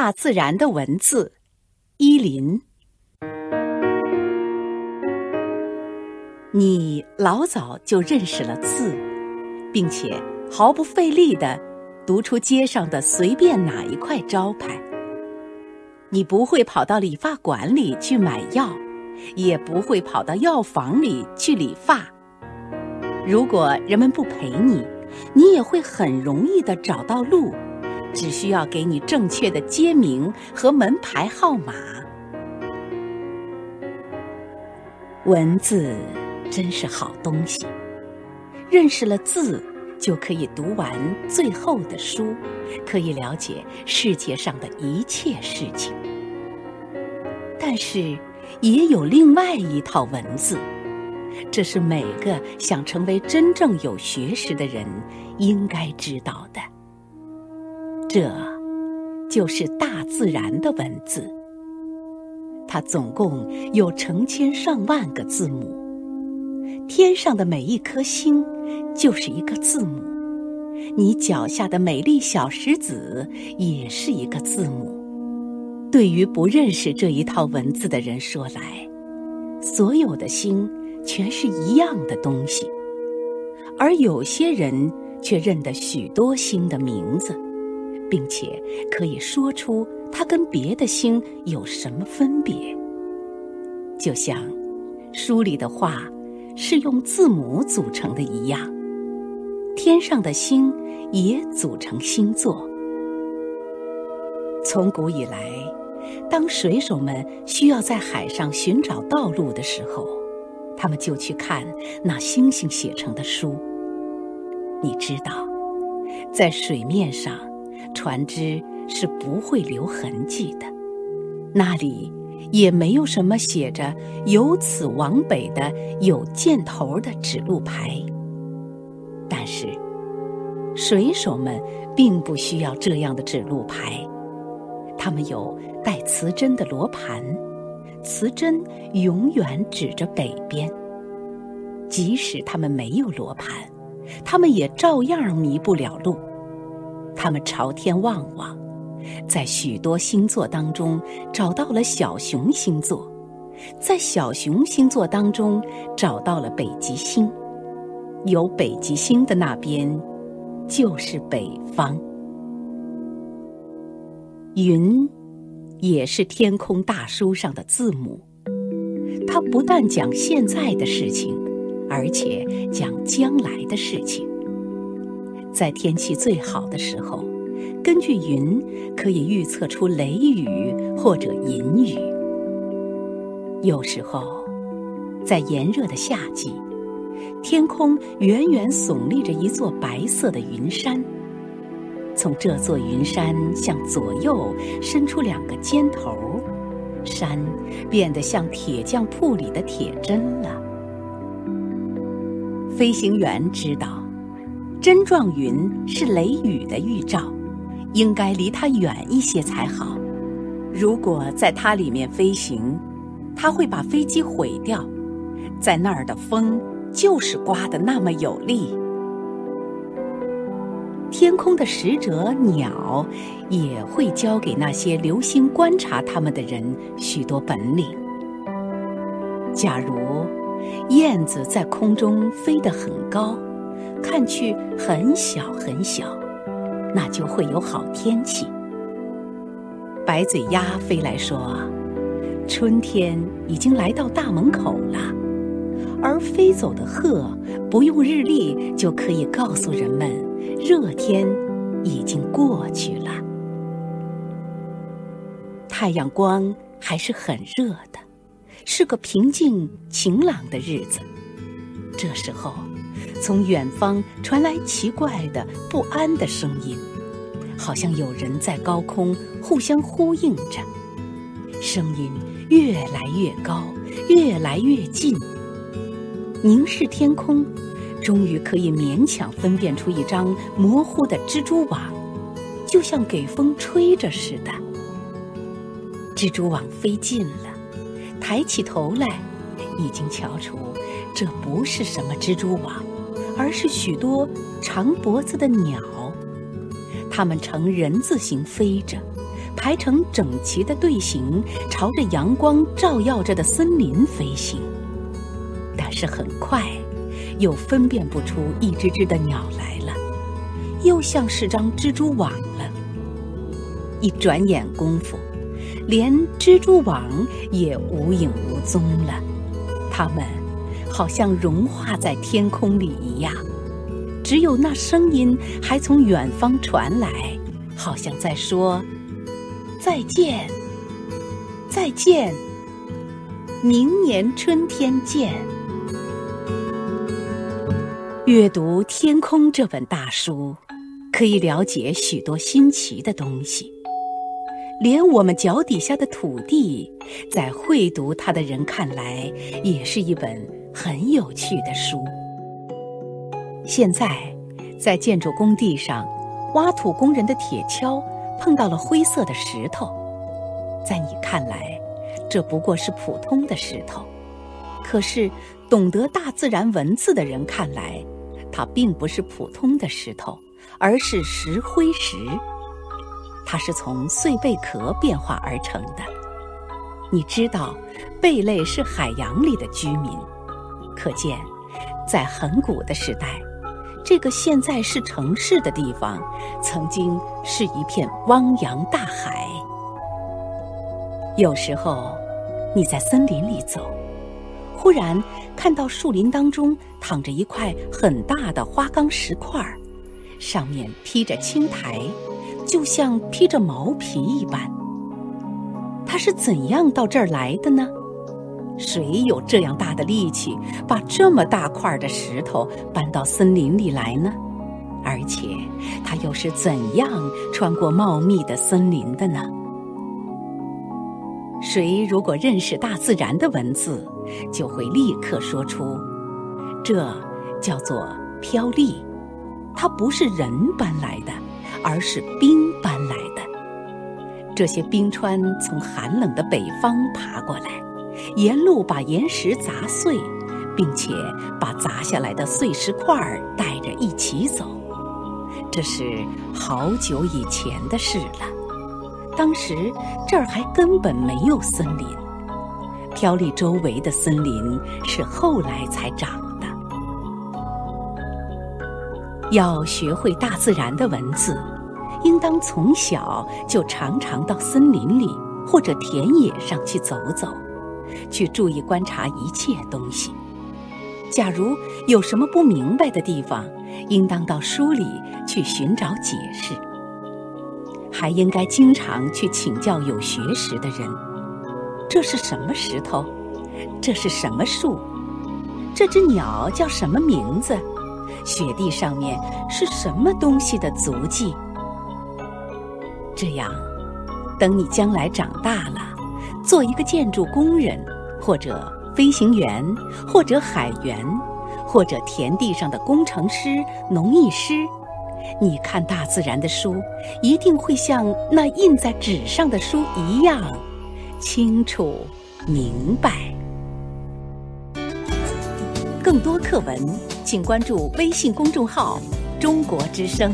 大自然的文字，依林。你老早就认识了字，并且毫不费力地读出街上的随便哪一块招牌。你不会跑到理发馆里去买药，也不会跑到药房里去理发。如果人们不陪你，你也会很容易地找到路。只需要给你正确的街名和门牌号码。文字真是好东西，认识了字，就可以读完最后的书，可以了解世界上的一切事情。但是，也有另外一套文字，这是每个想成为真正有学识的人应该知道的。这，就是大自然的文字。它总共有成千上万个字母。天上的每一颗星，就是一个字母；你脚下的美丽小石子，也是一个字母。对于不认识这一套文字的人说来，所有的星全是一样的东西，而有些人却认得许多星的名字。并且可以说出它跟别的星有什么分别，就像书里的话是用字母组成的一样，天上的星也组成星座。从古以来，当水手们需要在海上寻找道路的时候，他们就去看那星星写成的书。你知道，在水面上。船只是不会留痕迹的，那里也没有什么写着“由此往北”的有箭头的指路牌。但是，水手们并不需要这样的指路牌，他们有带磁针的罗盘，磁针永远指着北边。即使他们没有罗盘，他们也照样迷不了路。他们朝天望望，在许多星座当中找到了小熊星座，在小熊星座当中找到了北极星，有北极星的那边就是北方。云，也是天空大书上的字母，它不但讲现在的事情，而且讲将来的事情。在天气最好的时候，根据云可以预测出雷雨或者阴雨。有时候，在炎热的夏季，天空远远耸立着一座白色的云山，从这座云山向左右伸出两个尖头，山变得像铁匠铺里的铁针了。飞行员知道。针状云是雷雨的预兆，应该离它远一些才好。如果在它里面飞行，它会把飞机毁掉。在那儿的风就是刮得那么有力。天空的使者鸟也会教给那些留心观察它们的人许多本领。假如燕子在空中飞得很高。看去很小很小，那就会有好天气。白嘴鸭飞来说：“春天已经来到大门口了。”而飞走的鹤不用日历就可以告诉人们，热天已经过去了。太阳光还是很热的，是个平静晴朗的日子。这时候。从远方传来奇怪的不安的声音，好像有人在高空互相呼应着。声音越来越高，越来越近。凝视天空，终于可以勉强分辨出一张模糊的蜘蛛网，就像给风吹着似的。蜘蛛网飞近了，抬起头来，已经瞧出这不是什么蜘蛛网。而是许多长脖子的鸟，它们呈人字形飞着，排成整齐的队形，朝着阳光照耀着的森林飞行。但是很快，又分辨不出一只只的鸟来了，又像是张蜘蛛网了。一转眼功夫，连蜘蛛网也无影无踪了。它们好像融化在天空里一样，只有那声音还从远方传来，好像在说：“再见，再见，明年春天见。”阅读《天空》这本大书，可以了解许多新奇的东西。连我们脚底下的土地，在会读它的人看来，也是一本很有趣的书。现在，在建筑工地上，挖土工人的铁锹碰到了灰色的石头，在你看来，这不过是普通的石头；可是，懂得大自然文字的人看来，它并不是普通的石头，而是石灰石。它是从碎贝壳变化而成的。你知道，贝类是海洋里的居民，可见，在很古的时代，这个现在是城市的地方，曾经是一片汪洋大海。有时候，你在森林里走。忽然看到树林当中躺着一块很大的花岗石块，上面披着青苔，就像披着毛皮一般。它是怎样到这儿来的呢？谁有这样大的力气把这么大块的石头搬到森林里来呢？而且它又是怎样穿过茂密的森林的呢？谁如果认识大自然的文字，就会立刻说出，这叫做飘粒。它不是人搬来的，而是冰搬来的。这些冰川从寒冷的北方爬过来，沿路把岩石砸碎，并且把砸下来的碎石块带着一起走。这是好久以前的事了。当时这儿还根本没有森林，飘丽周围的森林是后来才长的。要学会大自然的文字，应当从小就常常到森林里或者田野上去走走，去注意观察一切东西。假如有什么不明白的地方，应当到书里去寻找解释。还应该经常去请教有学识的人。这是什么石头？这是什么树？这只鸟叫什么名字？雪地上面是什么东西的足迹？这样，等你将来长大了，做一个建筑工人，或者飞行员，或者海员，或者田地上的工程师、农艺师。你看大自然的书，一定会像那印在纸上的书一样清楚明白。更多课文，请关注微信公众号“中国之声”。